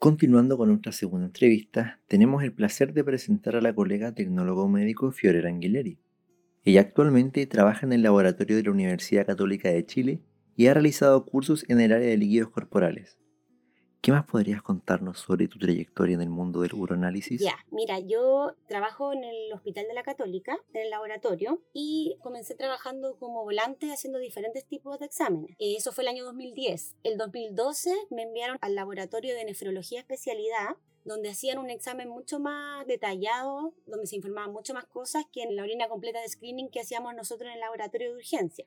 Continuando con nuestra segunda entrevista, tenemos el placer de presentar a la colega tecnólogo médico Fiorella Anguilleri. Ella actualmente trabaja en el laboratorio de la Universidad Católica de Chile y ha realizado cursos en el área de líquidos corporales. ¿Qué más podrías contarnos sobre tu trayectoria en el mundo del uroanálisis? Ya, mira, yo trabajo en el Hospital de la Católica, en el laboratorio, y comencé trabajando como volante haciendo diferentes tipos de exámenes. Eh, eso fue el año 2010. El 2012 me enviaron al laboratorio de nefrología especialidad donde hacían un examen mucho más detallado, donde se informaban mucho más cosas que en la orina completa de screening que hacíamos nosotros en el laboratorio de urgencia.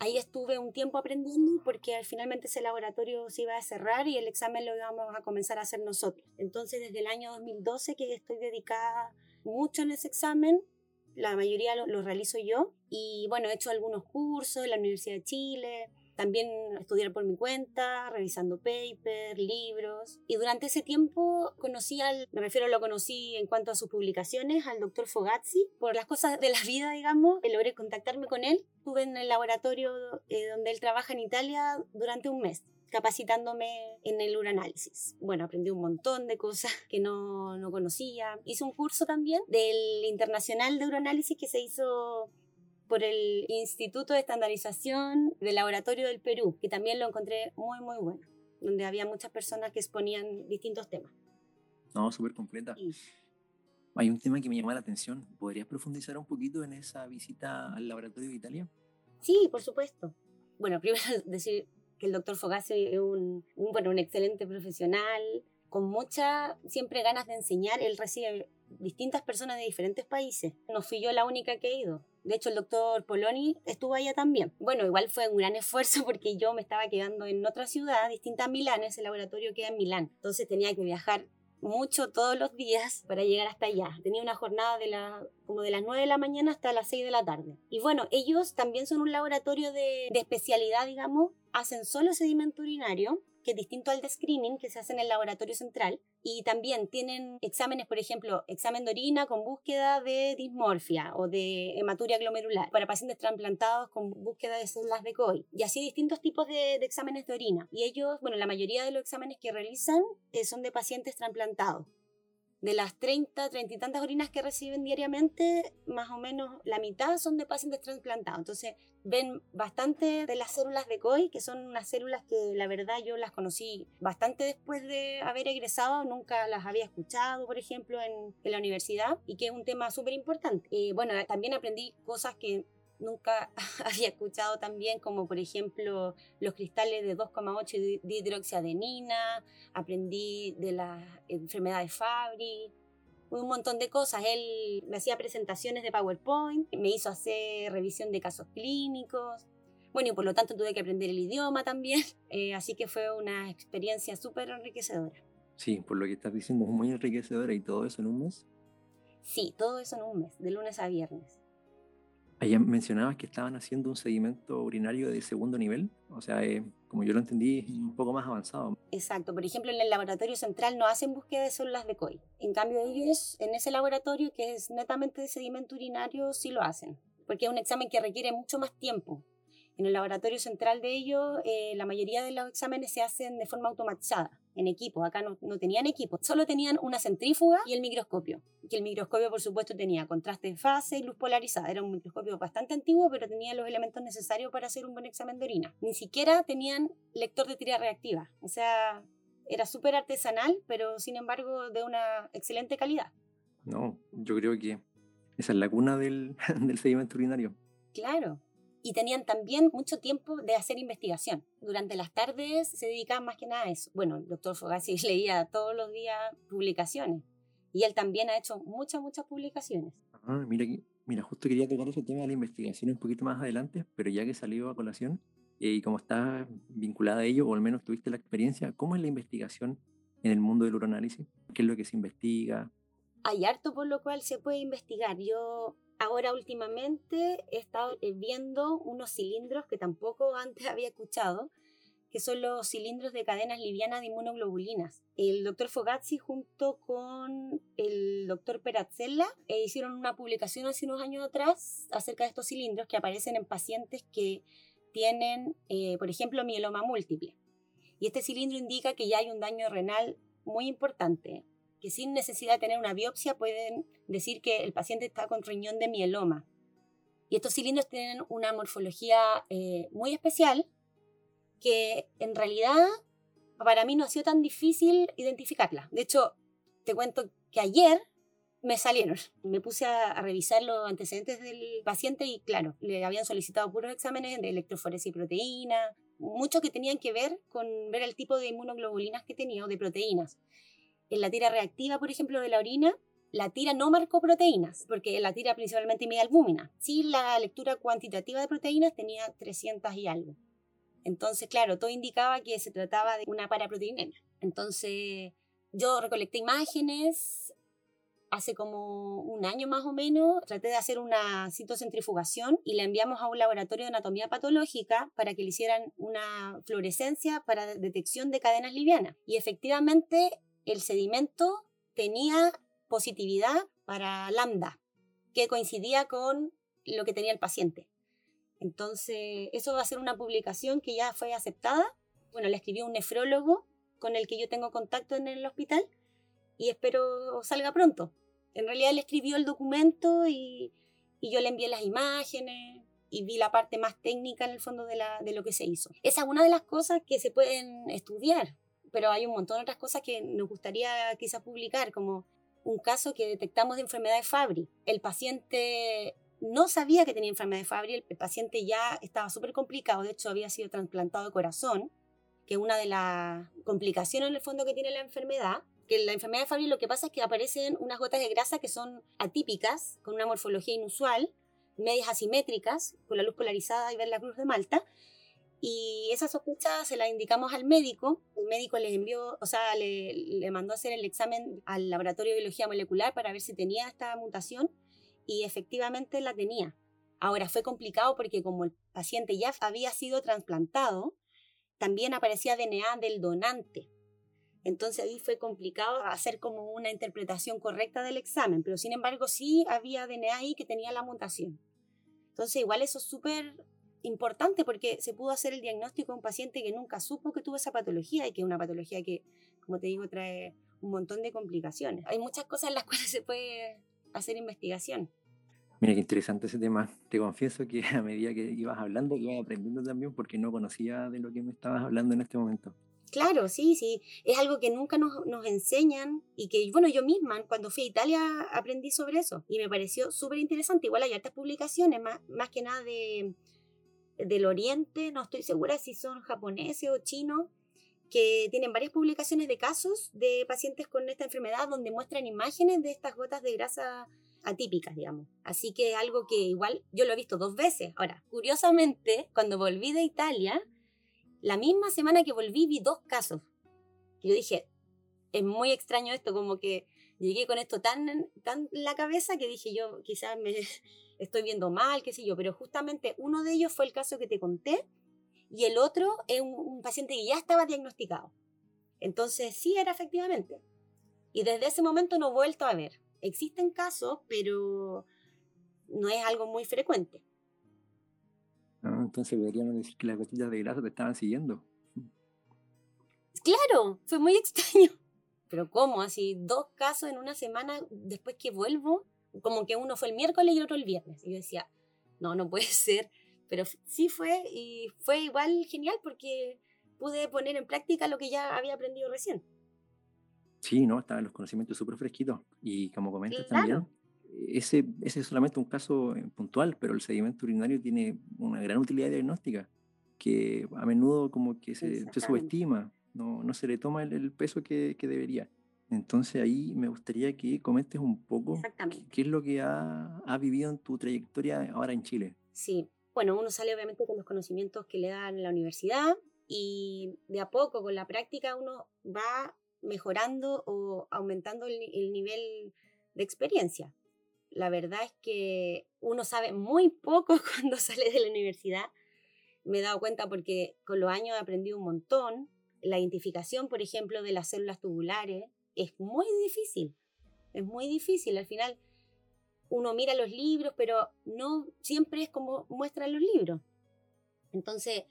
Ahí estuve un tiempo aprendiendo porque finalmente ese laboratorio se iba a cerrar y el examen lo íbamos a comenzar a hacer nosotros. Entonces desde el año 2012 que estoy dedicada mucho en ese examen, la mayoría lo, lo realizo yo y bueno, he hecho algunos cursos en la Universidad de Chile, también estudiar por mi cuenta, revisando papers, libros. Y durante ese tiempo conocí al, me refiero, lo conocí en cuanto a sus publicaciones, al doctor Fogazzi. Por las cosas de la vida, digamos, logré contactarme con él. Estuve en el laboratorio eh, donde él trabaja en Italia durante un mes capacitándome en el uranálisis. Bueno, aprendí un montón de cosas que no, no conocía. Hice un curso también del Internacional de Uranálisis que se hizo por el Instituto de Estandarización del Laboratorio del Perú, que también lo encontré muy, muy bueno, donde había muchas personas que exponían distintos temas. No, súper completa. Hay un tema que me llama la atención. ¿Podrías profundizar un poquito en esa visita al laboratorio de Italia? Sí, por supuesto. Bueno, primero decir que el doctor Fogazzi es un, un, bueno, un excelente profesional, con muchas siempre ganas de enseñar. Él recibe distintas personas de diferentes países. No fui yo la única que he ido. De hecho, el doctor Poloni estuvo allá también. Bueno, igual fue un gran esfuerzo porque yo me estaba quedando en otra ciudad distinta a Milán, ese laboratorio queda en Milán. Entonces tenía que viajar mucho todos los días para llegar hasta allá. Tenía una jornada de la, como de las 9 de la mañana hasta las 6 de la tarde. Y bueno, ellos también son un laboratorio de, de especialidad, digamos, hacen solo sedimento urinario que es distinto al de screening que se hace en el laboratorio central. Y también tienen exámenes, por ejemplo, examen de orina con búsqueda de dismorfia o de hematuria glomerular para pacientes trasplantados con búsqueda de células de COI. Y así distintos tipos de, exámenes de orina. Y ellos, bueno, la mayoría de los exámenes que realizan eh, son de pacientes trasplantados de las 30, 30 y tantas orinas que reciben diariamente, más o menos la mitad son de pacientes trasplantados. Entonces, ven bastante de las células de COI, que son unas células que la verdad yo las conocí bastante después de haber egresado, nunca las había escuchado, por ejemplo, en, la universidad, y que es un tema súper importante. Eh, bueno, también aprendí cosas que nunca había escuchado también, como por ejemplo los cristales de 2,8 de hidroxiadenina, aprendí de la enfermedad de Fabry, un montón de cosas. Él me hacía presentaciones de PowerPoint, me hizo hacer revisión de casos clínicos. Bueno, y por lo tanto tuve que aprender el idioma también, eh, así que fue una experiencia súper enriquecedora. Sí, por lo que estás diciendo, es muy enriquecedora y todo eso en un mes. Sí, todo eso en un mes, de lunes a viernes. Allá mencionabas que estaban haciendo un sedimento urinario de segundo nivel, o sea, eh, como yo lo entendí, un poco más avanzado. Exacto, por ejemplo, en el laboratorio central no hacen búsqueda de células de COI. En cambio, ellos en ese laboratorio que es netamente de sedimento urinario sí lo hacen, porque es un examen que requiere mucho más tiempo. En el laboratorio central de ellos, eh, la mayoría de los exámenes se hacen de forma automatizada en equipo. Acá no, no, tenían equipo, solo tenían una centrífuga y el microscopio. Que el microscopio, por supuesto, tenía contraste de fase y luz polarizada. Era un microscopio bastante antiguo, pero tenía los elementos necesarios para hacer un buen examen de orina. Ni siquiera tenían lector de tira reactiva. O sea, era súper artesanal, pero sin embargo de una excelente calidad. No, yo creo que esa es la cuna del, del sedimento urinario. Claro, y tenían también mucho tiempo de hacer investigación. Durante las tardes se dedicaban más que nada a eso. Bueno, el doctor Fogassi leía todos los días publicaciones y él también ha hecho muchas, muchas publicaciones. Ah, mira, mira, justo quería tocar ese tema de la investigación un poquito más adelante, pero ya que salió a colación eh, y como estás vinculada a ello, o al menos tuviste la experiencia, ¿cómo es la investigación en el mundo del uroanálisis? ¿Qué es lo que se investiga? Hay harto por lo cual se puede investigar. Yo Ahora últimamente he estado eh, viendo unos cilindros que tampoco antes había escuchado, que son los cilindros de cadenas livianas de inmunoglobulinas. El doctor Fogazzi junto con el doctor Perazzella eh, hicieron una publicación hace unos años atrás acerca de estos cilindros que aparecen en pacientes que tienen, eh, por ejemplo, mieloma múltiple. Y este cilindro indica que ya hay un daño renal muy importante, que sin necesidad de tener una biopsia pueden decir que el paciente está con riñón de mieloma. Y estos cilindros tienen una morfología eh, muy especial que en realidad para mí no ha sido tan difícil identificarla. De hecho, te cuento que ayer me salieron. Me puse a, revisar los antecedentes del paciente y claro, le habían solicitado puros exámenes de electroforesis y proteína, muchos que tenían que ver con ver el tipo de inmunoglobulinas que tenía o de proteínas. En la tira reactiva, por ejemplo, de la orina, la tira no marcó proteínas, porque la tira principalmente media albúmina. Sí, la lectura cuantitativa de proteínas tenía 300 y algo. Entonces, claro, todo indicaba que se trataba de una paraproteinemia. Entonces, yo recolecté imágenes, hace como un año más o menos, traté de hacer una citocentrifugación y la enviamos a un laboratorio de anatomía patológica para que le hicieran una fluorescencia para detección de cadenas livianas. Y efectivamente el sedimento tenía positividad para lambda, que coincidía con lo que tenía el paciente. Entonces, eso va a ser una publicación que ya fue aceptada. Bueno, la escribió un nefrólogo con el que yo tengo contacto en el hospital y espero salga pronto. En realidad él escribió el documento y, yo le envié las imágenes y vi la parte más técnica en el fondo de, la, de lo que se hizo. Esa es una de las cosas que se pueden estudiar, pero hay un montón de otras cosas que nos gustaría quizás publicar, como un caso que detectamos de enfermedad de Fabry. El paciente no sabía que tenía enfermedad de Fabry, el paciente ya estaba súper complicado, de hecho había sido trasplantado de corazón, que una de las complicaciones en el fondo que tiene la enfermedad, que la enfermedad de Fabry lo que pasa es que aparecen unas gotas de grasa que son atípicas, con una morfología inusual, medias asimétricas, con la luz polarizada y ver la cruz de Malta. Y esa sospecha se la indicamos al médico. El médico le envió, o sea, le, le mandó a hacer el examen al laboratorio de biología molecular para ver si tenía esta mutación y efectivamente la tenía. Ahora fue complicado porque como el paciente ya había sido trasplantado, también aparecía DNA del donante. Entonces ahí fue complicado hacer como una interpretación correcta del examen, pero sin embargo sí había DNA ahí que tenía la mutación. Entonces igual eso es súper importante porque se pudo hacer el diagnóstico de un paciente que nunca supo que tuvo esa patología y que es una patología que, como te digo, trae un montón de complicaciones. Hay muchas cosas en las cuales se puede hacer investigación. Mira qué interesante ese tema. Te confieso que a medida que ibas hablando, iba aprendiendo también porque no conocía de lo que me estabas hablando en este momento. Claro, sí, sí. Es algo que nunca nos, nos enseñan y que, bueno, yo misma cuando fui a Italia aprendí sobre eso y me pareció súper interesante. Igual hay altas publicaciones, más, más que nada de, del Oriente, no estoy segura si son japoneses o chinos, que tienen varias publicaciones de casos de pacientes con esta enfermedad donde muestran imágenes de estas gotas de grasa atípicas, digamos. Así que algo que igual yo lo he visto dos veces. Ahora, curiosamente, cuando volví de Italia, la misma semana que volví vi dos casos. yo dije, es muy extraño esto, como que llegué con esto tan, tan la cabeza que dije yo, quizás me estoy viendo mal, qué sé yo, pero justamente uno de ellos fue el caso que te conté y el otro es un, un paciente que ya estaba diagnosticado. Entonces sí era efectivamente. Y desde ese momento no he vuelto a ver. Existen casos, pero no es algo muy frecuente. Ah, entonces deberíamos decir que las gotitas de grasa te estaban siguiendo. Claro, fue muy extraño. Pero ¿cómo? Así, dos casos en una semana después que vuelvo, como que uno fue el miércoles y otro el viernes. Y yo decía, no, no puede ser. Pero sí fue y fue igual genial porque pude poner en práctica lo que ya había aprendido recién. Sí, no, estaban los conocimientos súper fresquitos. Y como comentas también, ese, ese es solamente un caso eh, puntual, pero el sedimento urinario tiene una gran utilidad diagnóstica que a menudo como que se, se subestima, no, no, se le toma el, peso que, que, debería. Entonces ahí me gustaría que comentes un poco qué, es lo que ha, ha, vivido en tu trayectoria ahora en Chile. Sí, bueno, uno sale obviamente con los conocimientos que le dan la universidad y de a poco con la práctica uno va mejorando o aumentando el, nivel de experiencia. La verdad es que uno sabe muy poco cuando sale de la universidad. Me he dado cuenta porque con los años he aprendido un montón. La identificación, por ejemplo, de las células tubulares es muy difícil. Es muy difícil. Al final uno mira los libros, pero no siempre es como muestran los libros. Entonces,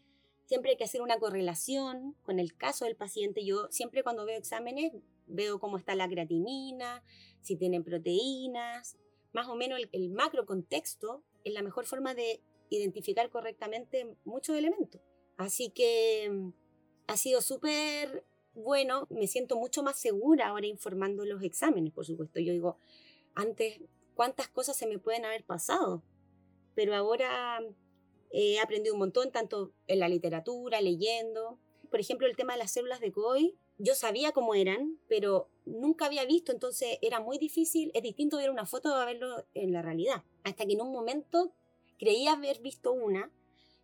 Siempre hay que hacer una correlación con el caso del paciente. Yo siempre cuando veo exámenes veo cómo está la creatinina, si tienen proteínas, más o menos el, macro contexto es la mejor forma de identificar correctamente muchos elementos. Así que mm, ha sido súper bueno, me siento mucho más segura ahora informando los exámenes, por supuesto. Yo digo, antes, ¿cuántas cosas se me pueden haber pasado? Pero ahora he aprendido un montón, tanto en la literatura, leyendo. Por ejemplo, el tema de las células de COI, yo sabía cómo eran, pero nunca había visto, entonces era muy difícil, es distinto ver una foto a verlo en la realidad. Hasta que en un momento creía haber visto una,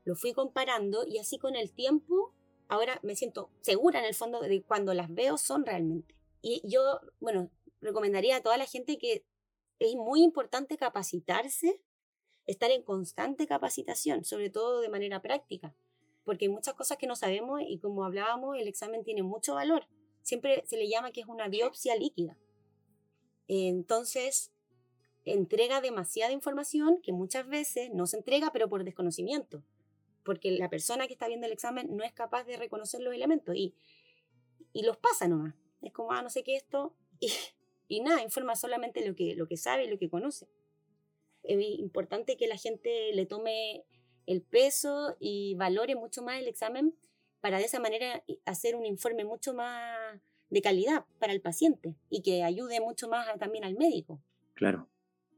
lo fui comparando y así con el tiempo, ahora me siento segura en el fondo de cuando las veo son realmente. Y yo, bueno, recomendaría a toda la gente que es muy importante capacitarse, estar en constante capacitación, sobre todo de manera práctica, porque hay muchas cosas que no sabemos y como hablábamos, el examen tiene mucho valor. Siempre se le llama que es una biopsia líquida. Entonces, entrega demasiada información que muchas veces no se entrega, pero por desconocimiento, porque la persona que está viendo el examen no es capaz de reconocer los elementos y, y los pasa nomás. Es como, ah, no sé qué esto, y, y nada, informa solamente lo que, lo que sabe y lo que conoce. Es importante que la gente le tome el peso y valore mucho más el examen para de esa manera hacer un informe mucho más de calidad para el paciente y que ayude mucho más también al médico. Claro.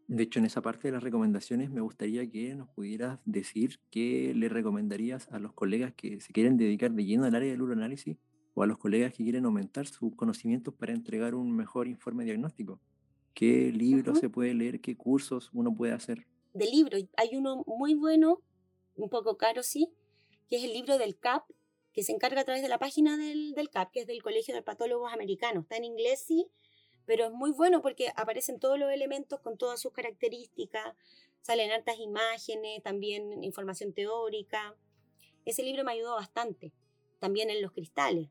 De hecho, en esa parte de las recomendaciones me gustaría que nos pudieras decir qué le recomendarías a los colegas que se quieren dedicar de lleno al área del uroanálisis o a los colegas que quieren aumentar sus conocimientos para entregar un mejor informe diagnóstico. ¿Qué libros se puede leer? ¿Qué cursos uno puede hacer? De libros, hay uno muy bueno, un poco caro sí, que es el libro del CAP, que se encarga a través de la página del, del CAP, que es del Colegio de Patólogos Americanos. Está en inglés sí, pero es muy bueno porque aparecen todos los elementos con todas sus características, salen hartas imágenes, también información teórica. Ese libro me ayudó bastante, también en los cristales.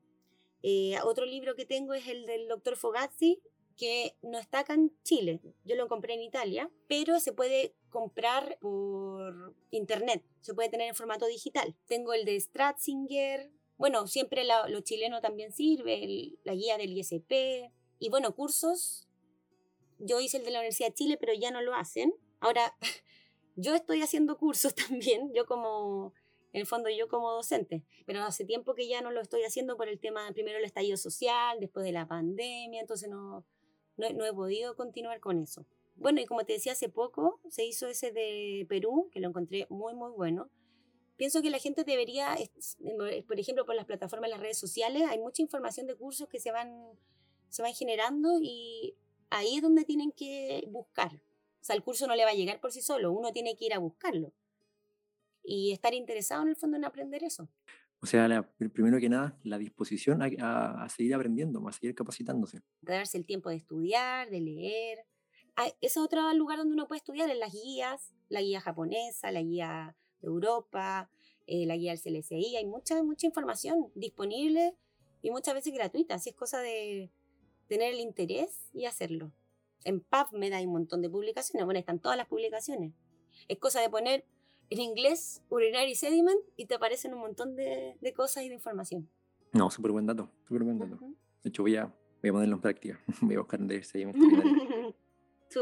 Eh, otro libro que tengo es el del doctor Fogazzi, que no está en Chile, yo lo compré en Italia, pero se puede comprar por internet, se puede tener en formato digital. Tengo el de Stratzinger, bueno, siempre lo chileno también sirve, la guía del ISP, y bueno, cursos, yo hice el de la Universidad de Chile, pero ya no lo hacen. Ahora, yo estoy haciendo cursos también, yo como, en el fondo yo como docente, pero hace tiempo que ya no lo estoy haciendo por el tema, primero el estallido social, después de la pandemia, entonces no, no, he podido continuar con eso. Bueno, y como te decía hace poco, se hizo ese de Perú, que lo encontré muy, muy bueno. Pienso que la gente debería, por ejemplo, por las plataformas, las redes sociales, hay mucha información de cursos que se van se van generando y ahí es donde tienen que buscar. O sea, el curso no le va a llegar por sí solo, uno tiene que ir a buscarlo y estar interesado en el fondo en aprender eso. O sea, primero que nada, la disposición a, seguir aprendiendo, a seguir capacitándose. Darse el tiempo de estudiar, de leer. Ah, ese es otro lugar donde uno puede estudiar, en las guías, la guía japonesa, la guía de Europa, eh, la guía del CLSI. Hay mucha, mucha información disponible y muchas veces gratuita. Así es cosa de, tener el interés y hacerlo. En PubMed hay un montón de publicaciones, bueno, están todas las publicaciones. Es cosa de poner en inglés urinary sediment y te aparecen un montón de, de cosas y de información. No, súper buen dato, súper buen dato. De hecho, voy a, voy a ponerlo en práctica. voy a buscar en sediment.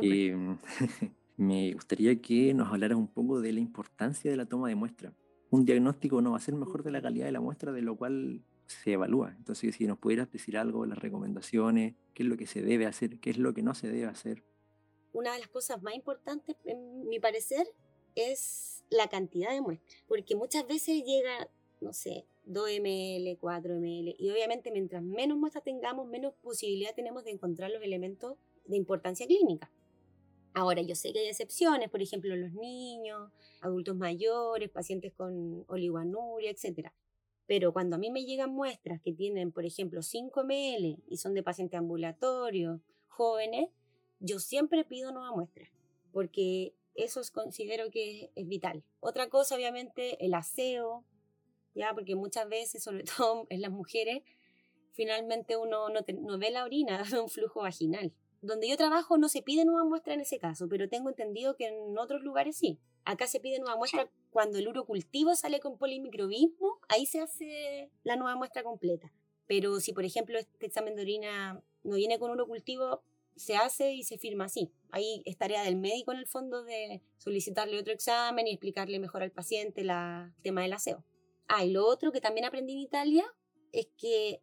y me gustaría que nos hablaras un poco de la importancia de la toma de muestra. Un diagnóstico no va a ser mejor de la calidad de la muestra, de lo cual se evalúa. Entonces, si nos pudieras decir algo, las recomendaciones, qué es lo que se debe hacer, qué es lo que no se debe hacer. Una de las cosas más importantes, en mi parecer, es la cantidad de muestras, porque muchas veces llega, no sé, 2 ml, 4 ml, y obviamente mientras menos muestras tengamos, menos posibilidad tenemos de encontrar los elementos de importancia clínica. Ahora, yo sé que hay excepciones, por ejemplo, los niños, adultos mayores, pacientes con oligoanuria, etcétera. Pero cuando a mí me llegan muestras que tienen, por ejemplo, 5 ml y son de paciente ambulatorio, jóvenes, yo siempre pido nueva muestra, porque eso considero que es, vital. Otra cosa, obviamente, el aseo, ya, porque muchas veces, sobre todo en las mujeres, finalmente uno no, no ve la orina, ve un flujo vaginal. Donde yo trabajo no se pide nueva muestra en ese caso, pero tengo entendido que en otros lugares sí. Acá se pide nueva muestra cuando el urocultivo sale con polimicrobismo, ahí se hace la nueva muestra completa. Pero si, por ejemplo, este examen de orina no viene con urocultivo, se hace y se firma así. Ahí es tarea del médico en el fondo de solicitarle otro examen y explicarle mejor al paciente la, el tema del aseo. Ah, y lo otro que también aprendí en Italia es que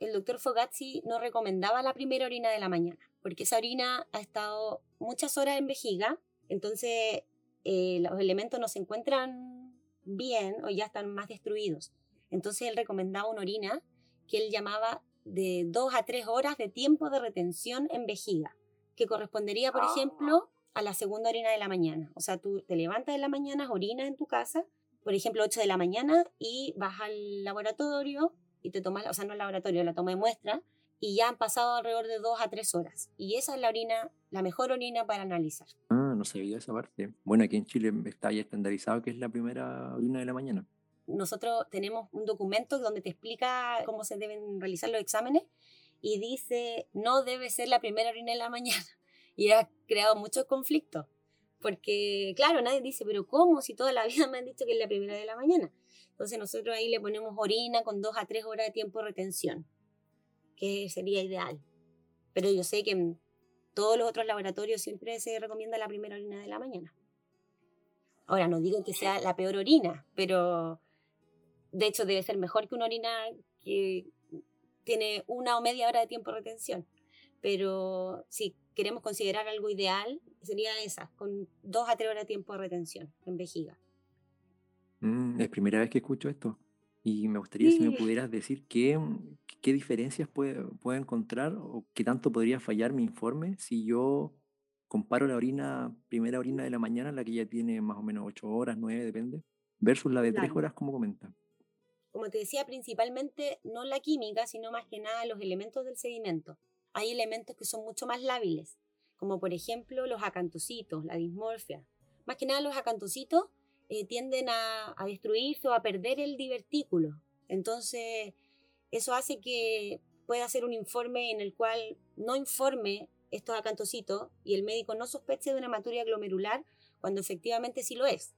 el doctor Fogazzi no recomendaba la primera orina de la mañana, porque esa orina ha estado muchas horas en vejiga, entonces eh, los elementos no se encuentran bien o ya están más destruidos. Entonces él recomendaba una orina que él llamaba de dos a tres horas de tiempo de retención en vejiga, que correspondería, por ejemplo, a la segunda orina de la mañana. O sea, tú te levantas en la mañana, orinas en tu casa, por ejemplo, 8 de la mañana, y vas al laboratorio y te tomas, o sea, no el laboratorio, la toma de muestra, y ya han pasado alrededor de dos a tres horas. Y esa es la orina, la mejor orina para analizar. Ah, no sabía esa parte. Bueno, aquí en Chile está ya estandarizado que es la primera orina de la mañana nosotros tenemos un documento donde te explica cómo se deben realizar los exámenes y dice no debe ser la primera orina en la mañana. Y ha creado muchos conflictos. Porque, claro, nadie dice, pero ¿cómo? Si toda la vida me han dicho que es la primera de la mañana. Entonces nosotros ahí le ponemos orina con dos a tres horas de tiempo de retención, que sería ideal. Pero yo sé que en todos los otros laboratorios siempre se recomienda la primera orina de la mañana. Ahora, no digo que sea la peor orina, pero de hecho, debe ser mejor que una orina que tiene una o media hora de tiempo de retención. Pero si queremos considerar algo ideal, sería esa, con dos a tres horas de tiempo de retención en vejiga. Mm, es primera vez que escucho esto. Y me gustaría si me pudieras decir qué, qué diferencias puede, puede encontrar o qué tanto podría fallar mi informe si yo comparo la orina, primera orina de la mañana, la que ya tiene más o menos ocho horas, nueve, depende, versus la de tres horas, como comenta como te decía, principalmente no la química, sino más que nada los elementos del sedimento. Hay elementos que son mucho más lábiles, como por ejemplo los acantocitos, la dismorfia. Más que nada los acantocitos eh, tienden a, a destruirse o a perder el divertículo. Entonces, eso hace que pueda hacer un informe en el cual no informe estos acantocitos y el médico no sospeche de una hematuria glomerular cuando efectivamente sí lo es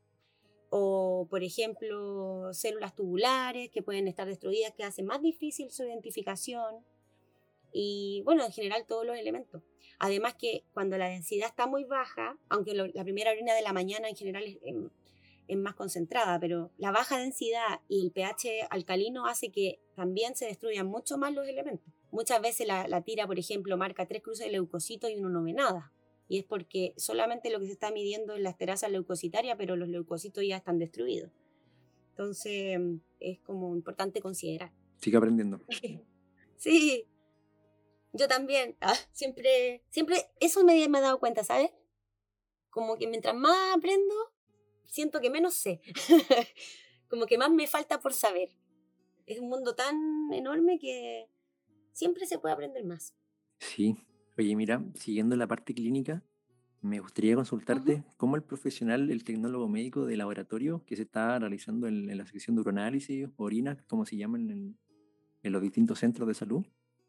o por ejemplo células tubulares que pueden estar destruidas, que hace más difícil su identificación y bueno, en general todos los elementos. Además que cuando la densidad está muy baja, aunque la primera orina de la mañana en general es, más concentrada, pero la baja densidad y el pH alcalino hace que también se destruyan mucho más los elementos. Muchas veces la, la tira, por ejemplo, marca tres cruces de leucocitos y uno no ve nada y es porque solamente lo que se está midiendo es la esterasa leucocitaria, pero los leucocitos ya están destruidos. Entonces, es como importante considerar. Sigue aprendiendo. sí, yo también. Ah, siempre, siempre, eso me, me he dado cuenta, ¿sabes? Como que mientras más aprendo, siento que menos sé. como que más me falta por saber. Es un mundo tan enorme que siempre se puede aprender más. Sí, Oye, mira, siguiendo la parte clínica, me gustaría consultarte cómo el profesional, el tecnólogo médico de laboratorio que se está realizando en, la sección de uroanálisis, orina, como se llaman en, en, los distintos centros de salud,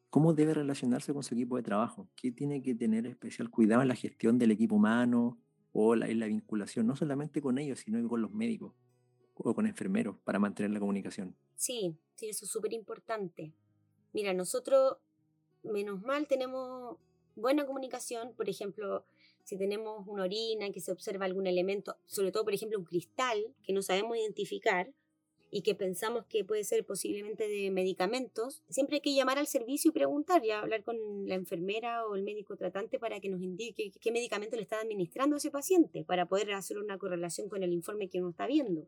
cómo debe relacionarse con su equipo de trabajo, qué tiene que tener especial cuidado en la gestión del equipo humano o en la vinculación, no solamente con ellos, sino con los médicos o con enfermeros para mantener la comunicación. Sí, sí, eso es súper importante. Mira, nosotros, menos mal, tenemos buena comunicación, por ejemplo, si tenemos una orina que se observa algún elemento, sobre todo, por ejemplo, un cristal que no sabemos identificar y que pensamos que puede ser posiblemente de medicamentos, siempre hay que llamar al servicio y preguntar y hablar con la enfermera o el médico tratante para que nos indique qué medicamento le está administrando a ese paciente, para poder hacer una correlación con el informe que uno está viendo.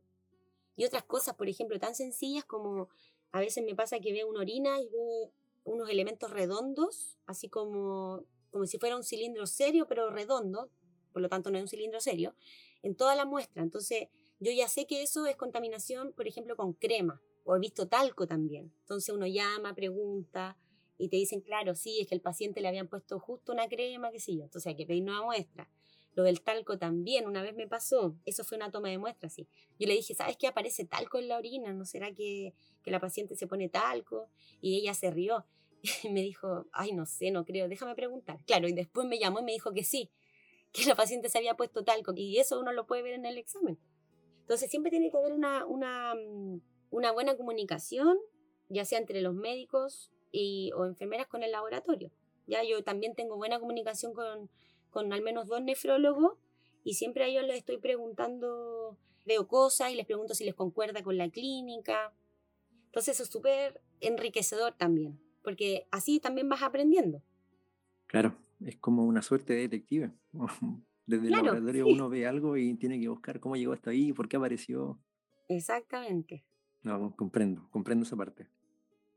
Y otras cosas, por ejemplo, tan sencillas como a veces me pasa que veo una orina y veo unos elementos redondos, así como como si fuera un cilindro serio, pero redondo, por lo tanto no es un cilindro serio, en toda la muestra. Entonces, yo ya sé que eso es contaminación, por ejemplo, con crema, o he visto talco también. Entonces uno llama, pregunta, y te dicen, claro, sí, es que el paciente le habían puesto justo una crema, qué sé yo. Entonces hay que pedir nueva muestra. Lo del talco también, una vez me pasó, eso fue una toma de muestra, sí. Yo le dije, ¿sabes qué aparece talco en la orina? ¿No será que, que la paciente se pone talco? Y ella se rió. Y me dijo, ay, no sé, no creo, déjame preguntar. Claro, y después me llamó y me dijo que sí, que la paciente se había puesto talco, y eso uno lo puede ver en el examen. Entonces siempre tiene que haber una, mm, una buena comunicación, ya sea entre los médicos y, o enfermeras con el laboratorio. Ya yo también tengo buena comunicación con, con al menos dos nefrólogos y siempre a ellos les estoy preguntando, veo cosas y les pregunto si les concuerda con la clínica. Entonces eso es súper enriquecedor también, porque así también vas aprendiendo. Claro, es como una suerte de detective. Desde el laboratorio uno ve algo y tiene que buscar cómo llegó hasta ahí, por qué apareció. Exactamente. No, comprendo, comprendo esa parte.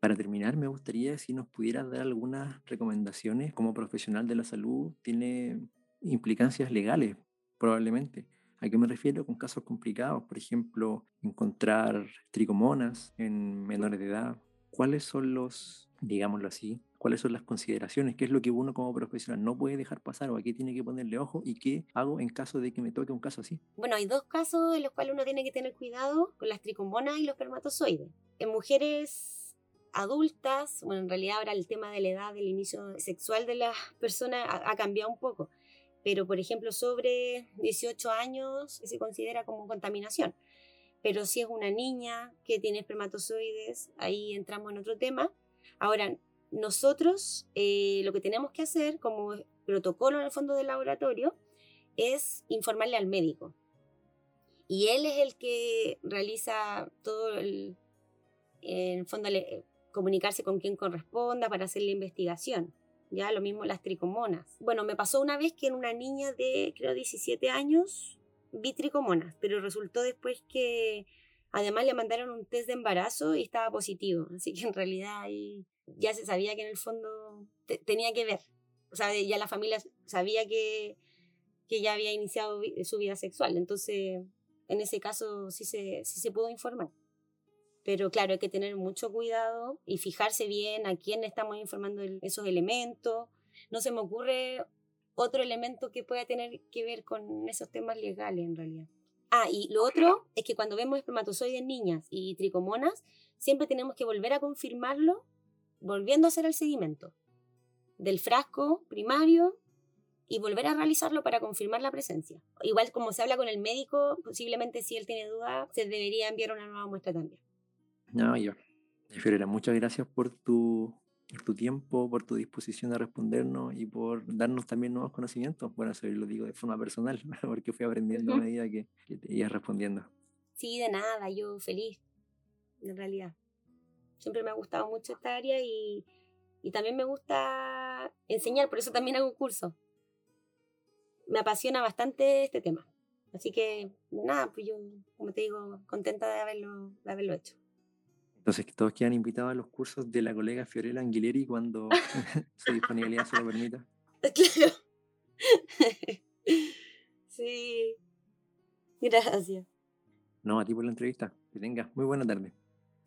Para terminar, me gustaría si nos pudieras dar algunas recomendaciones como profesional de la salud. Tiene implicancias legales, probablemente. ¿A qué me refiero? Con casos complicados, por ejemplo, encontrar tricomonas en menores de edad. ¿Cuáles son los, digámoslo así, cuáles son las consideraciones, qué es lo que uno como profesional no puede dejar pasar o a qué tiene que ponerle ojo y qué hago en caso de que me toque un caso así. Bueno, hay dos casos en los cuales uno tiene que tener cuidado con las tricomonas y los espermatozoides. En mujeres adultas, bueno, en realidad ahora el tema de la edad del inicio sexual de las personas ha, cambiado un poco, pero por ejemplo sobre 18 años se considera como contaminación. Pero si es una niña que tiene espermatozoides, ahí entramos en otro tema. Ahora, nosotros eh, lo que tenemos que hacer como protocolo en el fondo del laboratorio es informarle al médico. Y él es el que realiza todo el, en el fondo, comunicarse con quien corresponda para hacer la investigación. Ya lo mismo las tricomonas. Bueno, me pasó una vez que en una niña de creo 17 años vi tricomonas, pero resultó después que además le mandaron un test de embarazo y estaba positivo. Así que en realidad ya se sabía que en el fondo tenía que ver. O sea, ya la familia sabía que, que ya había iniciado su vida sexual. Entonces, en ese caso sí se, sí se pudo informar. Pero claro, hay que tener mucho cuidado y fijarse bien a quién estamos informando esos elementos. No se me ocurre otro elemento que pueda tener que ver con esos temas legales en realidad. Ah, y lo otro es que cuando vemos espermatozoides niñas y tricomonas, siempre tenemos que volver a confirmarlo volviendo a hacer el seguimiento del frasco primario y volver a realizarlo para confirmar la presencia. Igual como se habla con el médico, posiblemente si él tiene duda, se debería enviar una nueva muestra también. No, yo. Fiorella, muchas gracias por tu, por tu tiempo, por tu disposición a respondernos y por darnos también nuevos conocimientos. Bueno, eso lo digo de forma personal, porque fui aprendiendo a medida que, que te ibas respondiendo. Sí, de nada, yo feliz, en realidad. Siempre me ha gustado mucho esta área y, y también me gusta enseñar, por eso también hago un curso. Me apasiona bastante este tema. Así que, nada, pues yo, como te digo, contenta de haberlo, de haberlo hecho. Entonces, que todos quedan invitados a los cursos de la colega Fiorella Anguileri cuando su disponibilidad se lo permita. Claro. sí. Gracias. No, a ti por la entrevista. Que tengas muy buena tarde.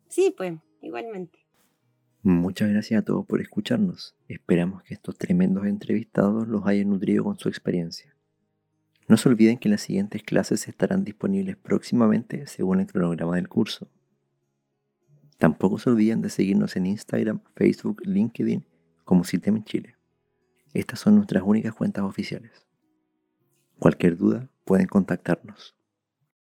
Sí, pues igualmente. Muchas gracias a todos por escucharnos. Esperamos que estos tremendos entrevistados los hayan nutrido con su experiencia. No se olviden que las siguientes clases estarán disponibles próximamente según el cronograma del curso. Tampoco se olviden de seguirnos en Instagram, Facebook, LinkedIn como Citem en Chile. Estas son nuestras únicas cuentas oficiales. Cualquier duda pueden contactarnos.